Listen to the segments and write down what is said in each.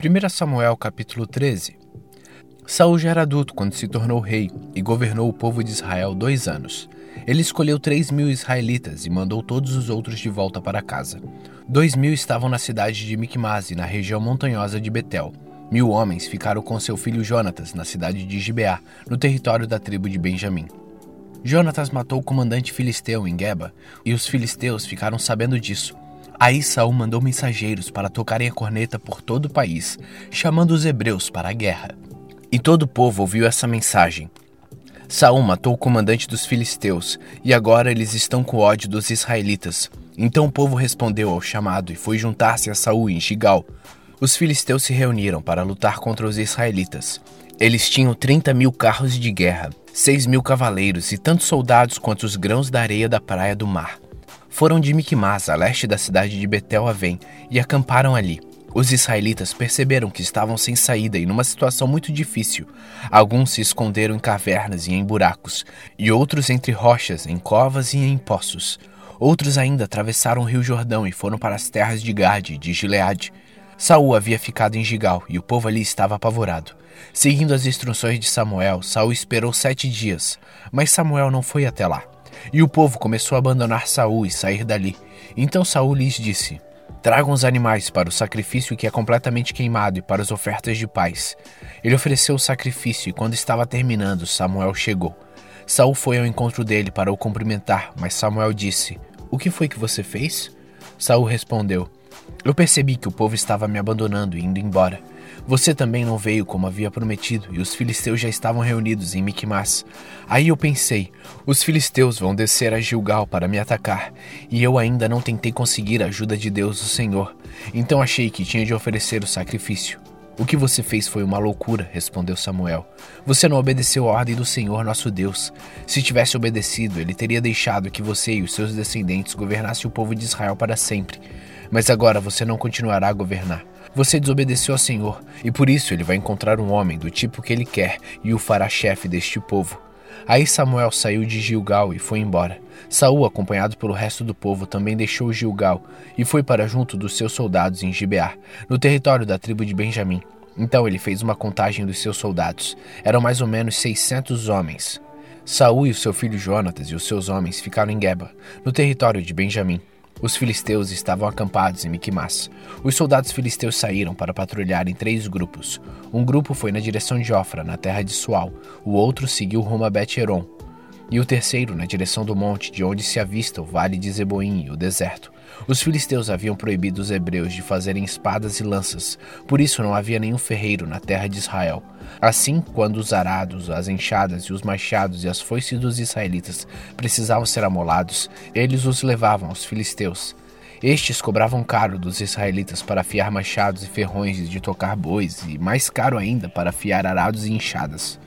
1 Samuel capítulo 13 Saul já era adulto quando se tornou rei e governou o povo de Israel dois anos. Ele escolheu três mil israelitas e mandou todos os outros de volta para casa. Dois mil estavam na cidade de Micmase, na região montanhosa de Betel. Mil homens ficaram com seu filho Jonatas na cidade de Gibeá, no território da tribo de Benjamim. Jonatas matou o comandante filisteu em Geba, e os filisteus ficaram sabendo disso. Aí Saul mandou mensageiros para tocarem a corneta por todo o país, chamando os hebreus para a guerra. E todo o povo ouviu essa mensagem. Saul matou o comandante dos filisteus, e agora eles estão com ódio dos israelitas. Então o povo respondeu ao chamado e foi juntar-se a Saul em Gigal. Os filisteus se reuniram para lutar contra os israelitas. Eles tinham 30 mil carros de guerra, 6 mil cavaleiros e tantos soldados quanto os grãos da areia da praia do mar foram de Micmas, a leste da cidade de Betel Avém, e acamparam ali. Os israelitas perceberam que estavam sem saída e numa situação muito difícil. Alguns se esconderam em cavernas e em buracos, e outros entre rochas, em covas e em poços. Outros ainda atravessaram o rio Jordão e foram para as terras de Gade e de Gileade. Saul havia ficado em Gigal e o povo ali estava apavorado. Seguindo as instruções de Samuel, Saul esperou sete dias, mas Samuel não foi até lá. E o povo começou a abandonar Saul e sair dali. Então Saul lhes disse: Tragam os animais para o sacrifício que é completamente queimado e para as ofertas de paz. Ele ofereceu o sacrifício e quando estava terminando, Samuel chegou. Saul foi ao encontro dele para o cumprimentar, mas Samuel disse: O que foi que você fez? Saul respondeu: Eu percebi que o povo estava me abandonando e indo embora. Você também não veio como havia prometido, e os filisteus já estavam reunidos em Miquimás. Aí eu pensei: os filisteus vão descer a Gilgal para me atacar, e eu ainda não tentei conseguir a ajuda de Deus, o Senhor. Então achei que tinha de oferecer o sacrifício. O que você fez foi uma loucura, respondeu Samuel. Você não obedeceu a ordem do Senhor nosso Deus. Se tivesse obedecido, ele teria deixado que você e os seus descendentes governassem o povo de Israel para sempre. Mas agora você não continuará a governar. Você desobedeceu ao Senhor, e por isso ele vai encontrar um homem do tipo que ele quer e o fará chefe deste povo. Aí Samuel saiu de Gilgal e foi embora. Saul, acompanhado pelo resto do povo, também deixou Gilgal e foi para junto dos seus soldados em Gibeá, no território da tribo de Benjamim. Então ele fez uma contagem dos seus soldados. Eram mais ou menos 600 homens. Saul e o seu filho Jonatas e os seus homens ficaram em Geba, no território de Benjamim. Os filisteus estavam acampados em Miquimás. Os soldados filisteus saíram para patrulhar em três grupos. Um grupo foi na direção de Ofra, na terra de Sual. O outro seguiu rumo a Bet-Heron. E o terceiro na direção do monte, de onde se avista o vale de Zeboim e o deserto. Os filisteus haviam proibido os hebreus de fazerem espadas e lanças, por isso não havia nenhum ferreiro na terra de Israel. Assim, quando os arados, as enxadas e os machados e as foices dos israelitas precisavam ser amolados, eles os levavam aos filisteus. Estes cobravam caro dos israelitas para afiar machados e ferrões de tocar bois, e mais caro ainda para afiar arados e enxadas.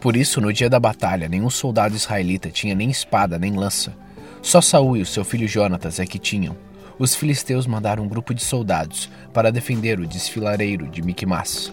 Por isso, no dia da batalha, nenhum soldado israelita tinha nem espada nem lança. Só Saul e o seu filho Jonatas é que tinham os filisteus mandaram um grupo de soldados para defender o desfilareiro de Miquimás.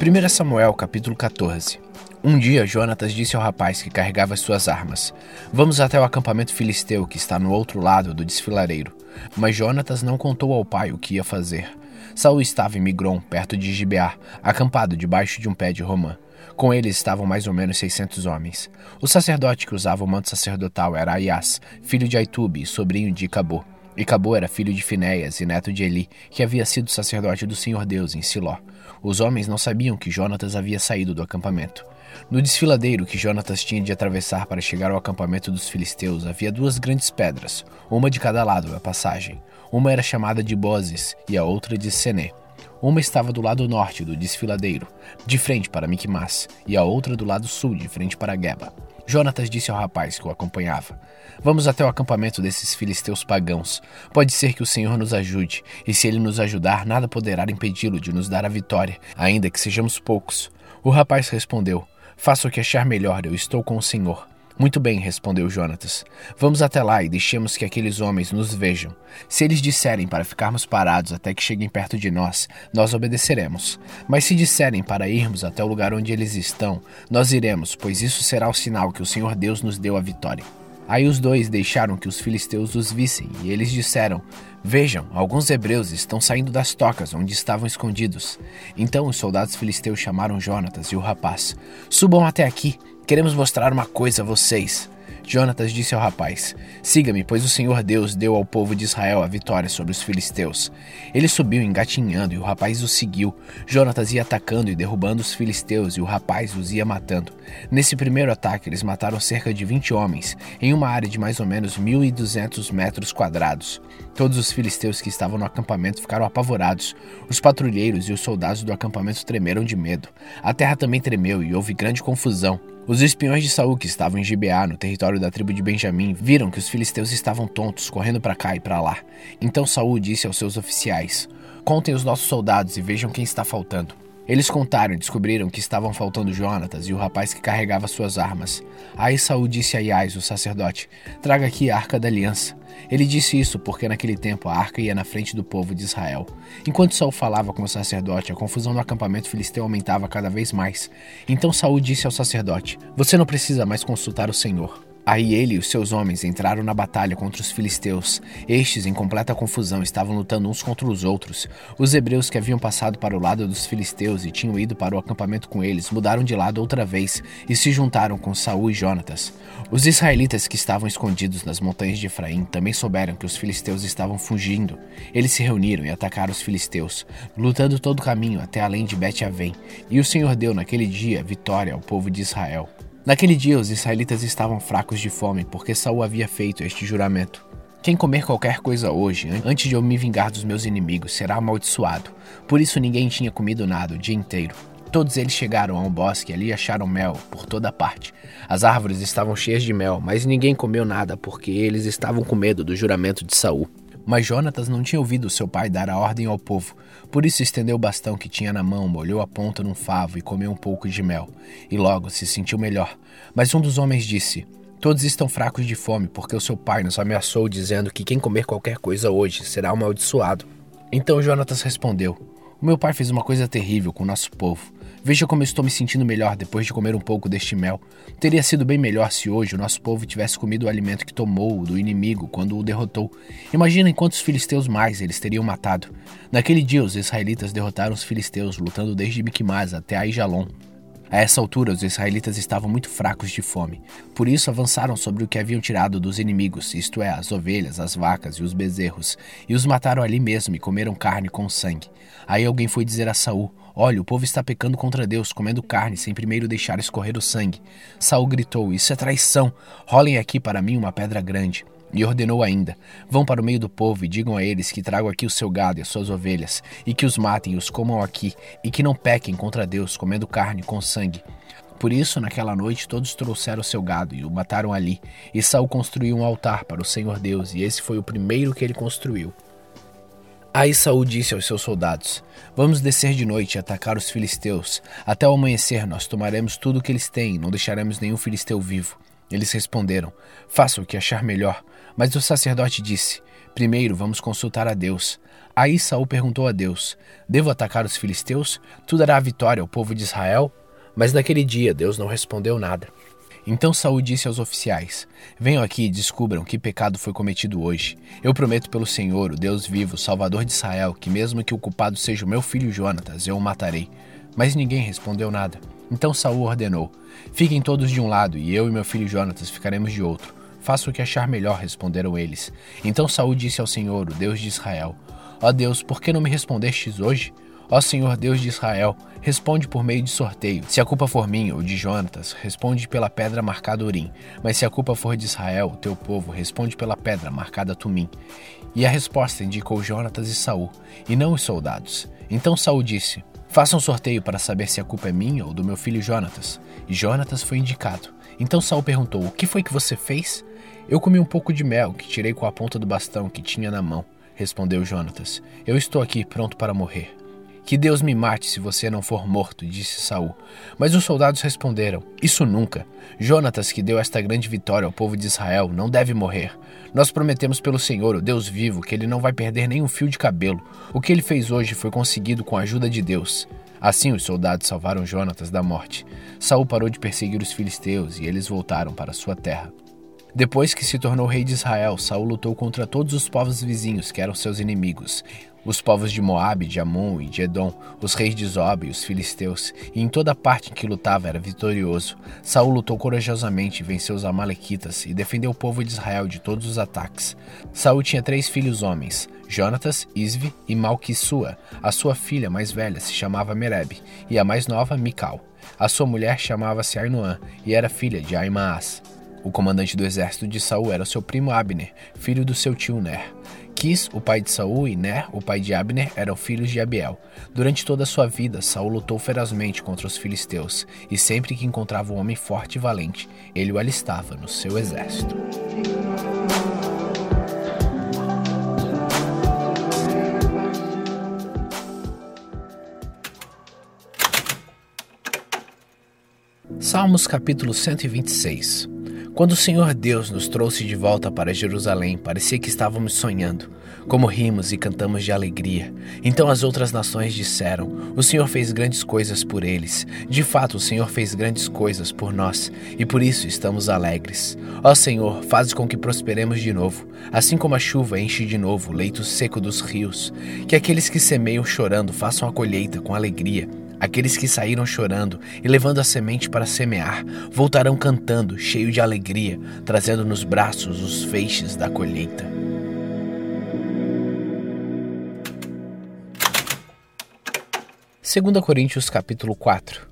1 Samuel capítulo 14 Um dia Jonatas disse ao rapaz que carregava suas armas: Vamos até o acampamento filisteu que está no outro lado do desfilareiro. Mas Jonatas não contou ao pai o que ia fazer. Saul estava em Migron, perto de Gibeá, acampado debaixo de um pé de romã. Com eles estavam mais ou menos 600 homens. O sacerdote que usava o manto sacerdotal era Aias, filho de Aitube e sobrinho de Icabô. Icabô era filho de Finéias e neto de Eli, que havia sido sacerdote do Senhor Deus em Siló. Os homens não sabiam que Jonatas havia saído do acampamento. No desfiladeiro que Jonatas tinha de atravessar para chegar ao acampamento dos filisteus havia duas grandes pedras, uma de cada lado da passagem. Uma era chamada de Bozes e a outra de Sené. Uma estava do lado norte do desfiladeiro, de frente para Miquimás, e a outra do lado sul, de frente para Geba. Jonatas disse ao rapaz que o acompanhava: Vamos até o acampamento desses filisteus pagãos. Pode ser que o Senhor nos ajude, e se ele nos ajudar, nada poderá impedi-lo de nos dar a vitória, ainda que sejamos poucos. O rapaz respondeu: Faça o que achar melhor, eu estou com o Senhor. Muito bem, respondeu Jonatas. Vamos até lá e deixemos que aqueles homens nos vejam. Se eles disserem para ficarmos parados até que cheguem perto de nós, nós obedeceremos. Mas se disserem para irmos até o lugar onde eles estão, nós iremos, pois isso será o sinal que o Senhor Deus nos deu a vitória. Aí os dois deixaram que os filisteus os vissem, e eles disseram: Vejam, alguns hebreus estão saindo das tocas onde estavam escondidos. Então os soldados filisteus chamaram Jonatas e o rapaz: Subam até aqui, queremos mostrar uma coisa a vocês. Jonatas disse ao rapaz: Siga-me, pois o Senhor Deus deu ao povo de Israel a vitória sobre os filisteus. Ele subiu engatinhando e o rapaz o seguiu. Jonatas ia atacando e derrubando os filisteus e o rapaz os ia matando. Nesse primeiro ataque, eles mataram cerca de 20 homens, em uma área de mais ou menos 1.200 metros quadrados. Todos os filisteus que estavam no acampamento ficaram apavorados. Os patrulheiros e os soldados do acampamento tremeram de medo. A terra também tremeu e houve grande confusão. Os espiões de Saul que estavam em Gibeá, no território da tribo de Benjamim, viram que os filisteus estavam tontos, correndo para cá e para lá. Então Saul disse aos seus oficiais: Contem os nossos soldados e vejam quem está faltando. Eles contaram e descobriram que estavam faltando Jonatas e o rapaz que carregava suas armas. Aí Saul disse a Iás, o sacerdote: Traga aqui a arca da aliança. Ele disse isso porque naquele tempo a arca ia na frente do povo de Israel. Enquanto Saul falava com o sacerdote, a confusão no acampamento filisteu aumentava cada vez mais. Então Saul disse ao sacerdote: Você não precisa mais consultar o Senhor. Aí ele e os seus homens entraram na batalha contra os filisteus. Estes, em completa confusão, estavam lutando uns contra os outros. Os hebreus que haviam passado para o lado dos filisteus e tinham ido para o acampamento com eles mudaram de lado outra vez e se juntaram com Saul e Jonatas. Os israelitas que estavam escondidos nas montanhas de Efraim também souberam que os filisteus estavam fugindo. Eles se reuniram e atacaram os filisteus, lutando todo o caminho até além de Bet-Avém. E o Senhor deu naquele dia vitória ao povo de Israel. Naquele dia os israelitas estavam fracos de fome, porque Saul havia feito este juramento. Quem comer qualquer coisa hoje, antes de eu me vingar dos meus inimigos, será amaldiçoado. Por isso ninguém tinha comido nada o dia inteiro. Todos eles chegaram a um bosque e ali acharam mel por toda parte. As árvores estavam cheias de mel, mas ninguém comeu nada porque eles estavam com medo do juramento de Saul. Mas Jonatas não tinha ouvido seu pai dar a ordem ao povo, por isso estendeu o bastão que tinha na mão, molhou a ponta num favo e comeu um pouco de mel, e logo se sentiu melhor. Mas um dos homens disse: Todos estão fracos de fome, porque o seu pai nos ameaçou, dizendo que quem comer qualquer coisa hoje será amaldiçoado. Então Jonatas respondeu: O meu pai fez uma coisa terrível com o nosso povo. Veja como estou me sentindo melhor depois de comer um pouco deste mel. Teria sido bem melhor se hoje o nosso povo tivesse comido o alimento que tomou do inimigo quando o derrotou. Imaginem quantos filisteus mais eles teriam matado. Naquele dia, os israelitas derrotaram os filisteus, lutando desde Micmas até Aijalon. A essa altura, os israelitas estavam muito fracos de fome. Por isso, avançaram sobre o que haviam tirado dos inimigos, isto é, as ovelhas, as vacas e os bezerros, e os mataram ali mesmo e comeram carne com sangue. Aí alguém foi dizer a Saul: Olha, o povo está pecando contra Deus, comendo carne sem primeiro deixar escorrer o sangue. Saul gritou: Isso é traição. Rolem aqui para mim uma pedra grande. E ordenou ainda: Vão para o meio do povo e digam a eles que tragam aqui o seu gado e as suas ovelhas, e que os matem e os comam aqui, e que não pequem contra Deus, comendo carne com sangue. Por isso, naquela noite, todos trouxeram o seu gado e o mataram ali. E Saul construiu um altar para o Senhor Deus, e esse foi o primeiro que ele construiu. Aí Saul disse aos seus soldados: Vamos descer de noite e atacar os filisteus. Até o amanhecer nós tomaremos tudo o que eles têm, não deixaremos nenhum filisteu vivo. Eles responderam: Faça o que achar melhor. Mas o sacerdote disse: Primeiro vamos consultar a Deus. Aí Saul perguntou a Deus: Devo atacar os filisteus? Tu dará vitória ao povo de Israel? Mas naquele dia Deus não respondeu nada. Então Saul disse aos oficiais: Venham aqui e descubram que pecado foi cometido hoje. Eu prometo pelo Senhor, o Deus vivo, Salvador de Israel, que mesmo que o culpado seja o meu filho Jonatas, eu o matarei. Mas ninguém respondeu nada. Então Saul ordenou: Fiquem todos de um lado, e eu e meu filho Jonatas ficaremos de outro. Faça o que achar melhor, responderam eles. Então Saul disse ao Senhor, o Deus de Israel: Ó Deus, por que não me respondestes hoje? Ó Senhor Deus de Israel, responde por meio de sorteio. Se a culpa for minha ou de Jonatas, responde pela pedra marcada Urim. Mas se a culpa for de Israel, teu povo, responde pela pedra marcada Tumim. E a resposta indicou Jonatas e Saul, e não os soldados. Então Saul disse: Faça um sorteio para saber se a culpa é minha ou do meu filho Jonatas. E Jonatas foi indicado. Então Saul perguntou: O que foi que você fez? Eu comi um pouco de mel que tirei com a ponta do bastão que tinha na mão, respondeu Jonatas. Eu estou aqui pronto para morrer. Que Deus me mate se você não for morto, disse Saul. Mas os soldados responderam: Isso nunca. Jonatas, que deu esta grande vitória ao povo de Israel, não deve morrer. Nós prometemos pelo Senhor, o Deus vivo, que ele não vai perder nem um fio de cabelo. O que ele fez hoje foi conseguido com a ajuda de Deus. Assim os soldados salvaram Jonatas da morte. Saul parou de perseguir os filisteus e eles voltaram para sua terra. Depois que se tornou rei de Israel, Saul lutou contra todos os povos vizinhos que eram seus inimigos, os povos de Moabe, de Amon e de Edom, os reis de Zob e os filisteus, e em toda parte em que lutava era vitorioso. Saul lutou corajosamente, venceu os amalequitas e defendeu o povo de Israel de todos os ataques. Saul tinha três filhos homens, Jonatas, Isvi e Malquissua. A sua filha mais velha se chamava Mereb, e a mais nova, Mical. A sua mulher chamava-se Ainoã e era filha de Aimaas. O comandante do exército de Saul era seu primo Abner, filho do seu tio Ner. Quis, o pai de Saul, e Ner, o pai de Abner, eram filhos de Abiel. Durante toda a sua vida, Saul lutou ferozmente contra os filisteus, e sempre que encontrava um homem forte e valente, ele o alistava no seu exército. Salmos capítulo 126 quando o Senhor Deus nos trouxe de volta para Jerusalém, parecia que estávamos sonhando. Como rimos e cantamos de alegria. Então as outras nações disseram: O Senhor fez grandes coisas por eles. De fato, o Senhor fez grandes coisas por nós, e por isso estamos alegres. Ó Senhor, faz com que prosperemos de novo, assim como a chuva enche de novo o leito seco dos rios. Que aqueles que semeiam chorando façam a colheita com alegria Aqueles que saíram chorando e levando a semente para semear voltarão cantando, cheio de alegria, trazendo nos braços os feixes da colheita. Segunda Coríntios capítulo 4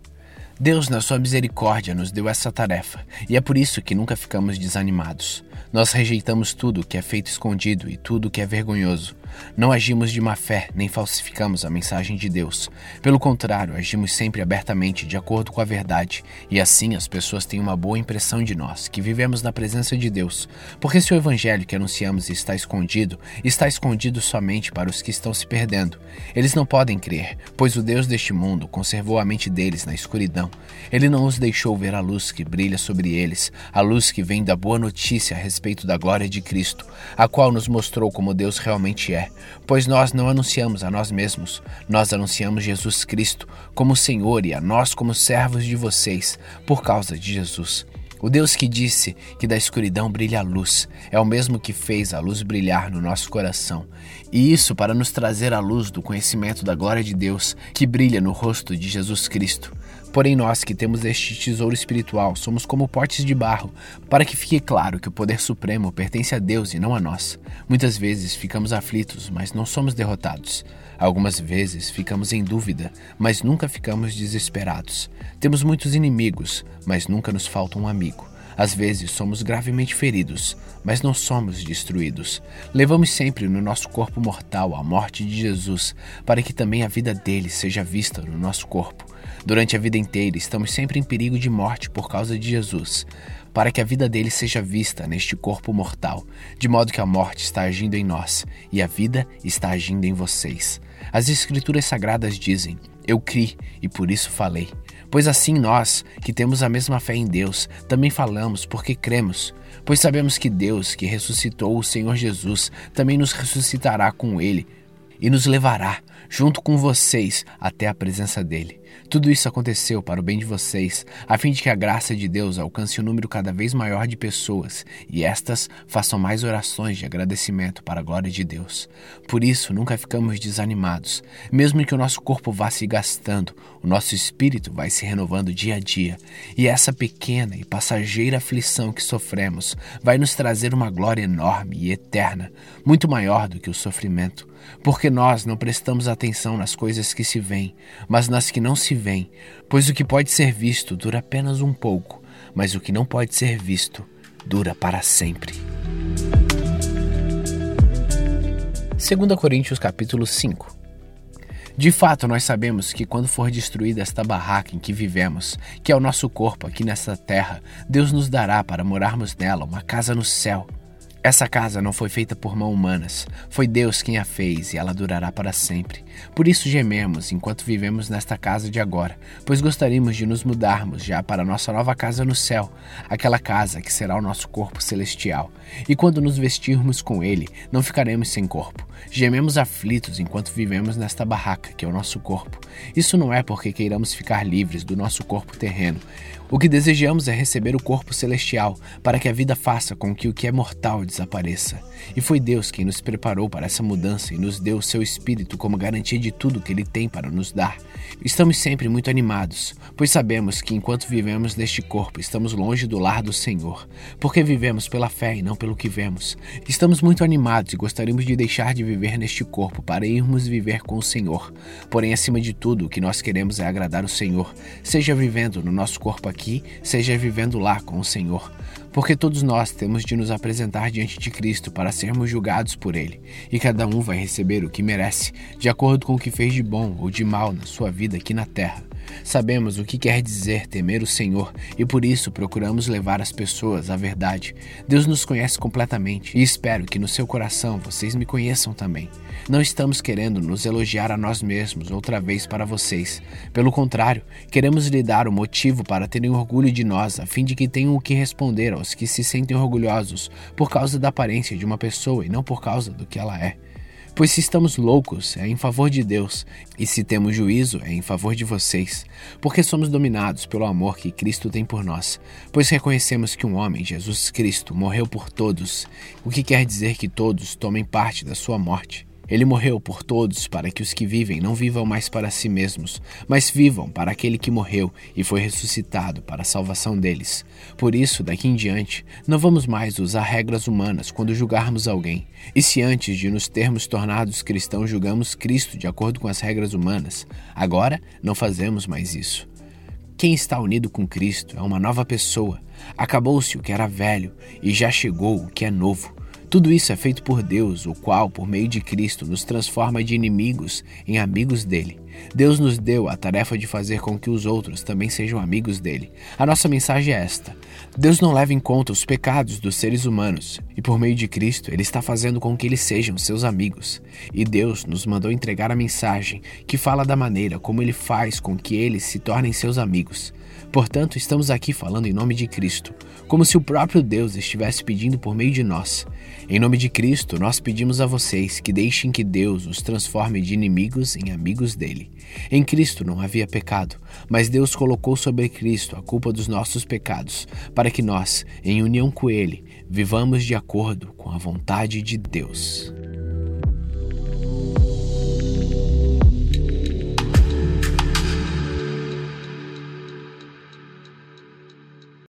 Deus, na sua misericórdia, nos deu essa tarefa, e é por isso que nunca ficamos desanimados. Nós rejeitamos tudo que é feito escondido e tudo que é vergonhoso. Não agimos de má fé, nem falsificamos a mensagem de Deus. Pelo contrário, agimos sempre abertamente, de acordo com a verdade, e assim as pessoas têm uma boa impressão de nós, que vivemos na presença de Deus. Porque se o evangelho que anunciamos está escondido, está escondido somente para os que estão se perdendo. Eles não podem crer, pois o Deus deste mundo conservou a mente deles na escuridão. Ele não os deixou ver a luz que brilha sobre eles, a luz que vem da boa notícia a respeito da glória de Cristo, a qual nos mostrou como Deus realmente é pois nós não anunciamos a nós mesmos, nós anunciamos Jesus Cristo como Senhor e a nós como servos de vocês, por causa de Jesus. O Deus que disse que da escuridão brilha a luz é o mesmo que fez a luz brilhar no nosso coração. E isso para nos trazer a luz do conhecimento da glória de Deus que brilha no rosto de Jesus Cristo. Porém, nós que temos este tesouro espiritual somos como potes de barro, para que fique claro que o poder supremo pertence a Deus e não a nós. Muitas vezes ficamos aflitos, mas não somos derrotados. Algumas vezes ficamos em dúvida, mas nunca ficamos desesperados. Temos muitos inimigos, mas nunca nos falta um amigo. Às vezes somos gravemente feridos, mas não somos destruídos. Levamos sempre no nosso corpo mortal a morte de Jesus, para que também a vida dele seja vista no nosso corpo. Durante a vida inteira estamos sempre em perigo de morte por causa de Jesus, para que a vida dele seja vista neste corpo mortal, de modo que a morte está agindo em nós e a vida está agindo em vocês. As Escrituras Sagradas dizem: Eu criei e por isso falei. Pois assim nós, que temos a mesma fé em Deus, também falamos porque cremos. Pois sabemos que Deus, que ressuscitou o Senhor Jesus, também nos ressuscitará com ele e nos levará, junto com vocês, até a presença dele. Tudo isso aconteceu para o bem de vocês, a fim de que a graça de Deus alcance um número cada vez maior de pessoas e estas façam mais orações de agradecimento para a glória de Deus. Por isso, nunca ficamos desanimados. Mesmo que o nosso corpo vá se gastando, o nosso espírito vai se renovando dia a dia. E essa pequena e passageira aflição que sofremos vai nos trazer uma glória enorme e eterna, muito maior do que o sofrimento. Porque nós não prestamos atenção nas coisas que se veem, mas nas que não se veem, pois o que pode ser visto dura apenas um pouco, mas o que não pode ser visto dura para sempre. 2 Coríntios capítulo 5 de fato, nós sabemos que quando for destruída esta barraca em que vivemos, que é o nosso corpo aqui nesta terra, Deus nos dará para morarmos nela uma casa no céu, essa casa não foi feita por mãos humanas, foi Deus quem a fez e ela durará para sempre. Por isso gememos enquanto vivemos nesta casa de agora, pois gostaríamos de nos mudarmos já para nossa nova casa no céu, aquela casa que será o nosso corpo celestial. E quando nos vestirmos com ele, não ficaremos sem corpo. Gememos aflitos enquanto vivemos nesta barraca que é o nosso corpo. Isso não é porque queiramos ficar livres do nosso corpo terreno. O que desejamos é receber o corpo celestial, para que a vida faça com que o que é mortal desapareça. E foi Deus quem nos preparou para essa mudança e nos deu o seu Espírito como garantia de tudo que Ele tem para nos dar. Estamos sempre muito animados, pois sabemos que enquanto vivemos neste corpo, estamos longe do lar do Senhor, porque vivemos pela fé e não pelo que vemos. Estamos muito animados e gostaríamos de deixar de viver neste corpo para irmos viver com o Senhor. Porém, acima de tudo, o que nós queremos é agradar o Senhor, seja vivendo no nosso corpo seja vivendo lá com o Senhor. Porque todos nós temos de nos apresentar diante de Cristo para sermos julgados por Ele, e cada um vai receber o que merece, de acordo com o que fez de bom ou de mal na sua vida aqui na terra. Sabemos o que quer dizer temer o Senhor e por isso procuramos levar as pessoas à verdade. Deus nos conhece completamente e espero que no seu coração vocês me conheçam também. Não estamos querendo nos elogiar a nós mesmos outra vez para vocês. Pelo contrário, queremos lhe dar o motivo para terem orgulho de nós, a fim de que tenham o que responder que se sentem orgulhosos por causa da aparência de uma pessoa e não por causa do que ela é. Pois se estamos loucos, é em favor de Deus, e se temos juízo, é em favor de vocês, porque somos dominados pelo amor que Cristo tem por nós, pois reconhecemos que um homem, Jesus Cristo, morreu por todos, o que quer dizer que todos tomem parte da sua morte. Ele morreu por todos para que os que vivem não vivam mais para si mesmos, mas vivam para aquele que morreu e foi ressuscitado para a salvação deles. Por isso, daqui em diante, não vamos mais usar regras humanas quando julgarmos alguém. E se antes de nos termos tornados cristãos julgamos Cristo de acordo com as regras humanas, agora não fazemos mais isso. Quem está unido com Cristo é uma nova pessoa. Acabou-se o que era velho e já chegou o que é novo. Tudo isso é feito por Deus, o qual, por meio de Cristo, nos transforma de inimigos em amigos dele. Deus nos deu a tarefa de fazer com que os outros também sejam amigos dele. A nossa mensagem é esta: Deus não leva em conta os pecados dos seres humanos, e por meio de Cristo, ele está fazendo com que eles sejam seus amigos. E Deus nos mandou entregar a mensagem que fala da maneira como ele faz com que eles se tornem seus amigos. Portanto, estamos aqui falando em nome de Cristo, como se o próprio Deus estivesse pedindo por meio de nós. Em nome de Cristo, nós pedimos a vocês que deixem que Deus os transforme de inimigos em amigos dele. Em Cristo não havia pecado, mas Deus colocou sobre Cristo a culpa dos nossos pecados, para que nós, em união com ele, vivamos de acordo com a vontade de Deus.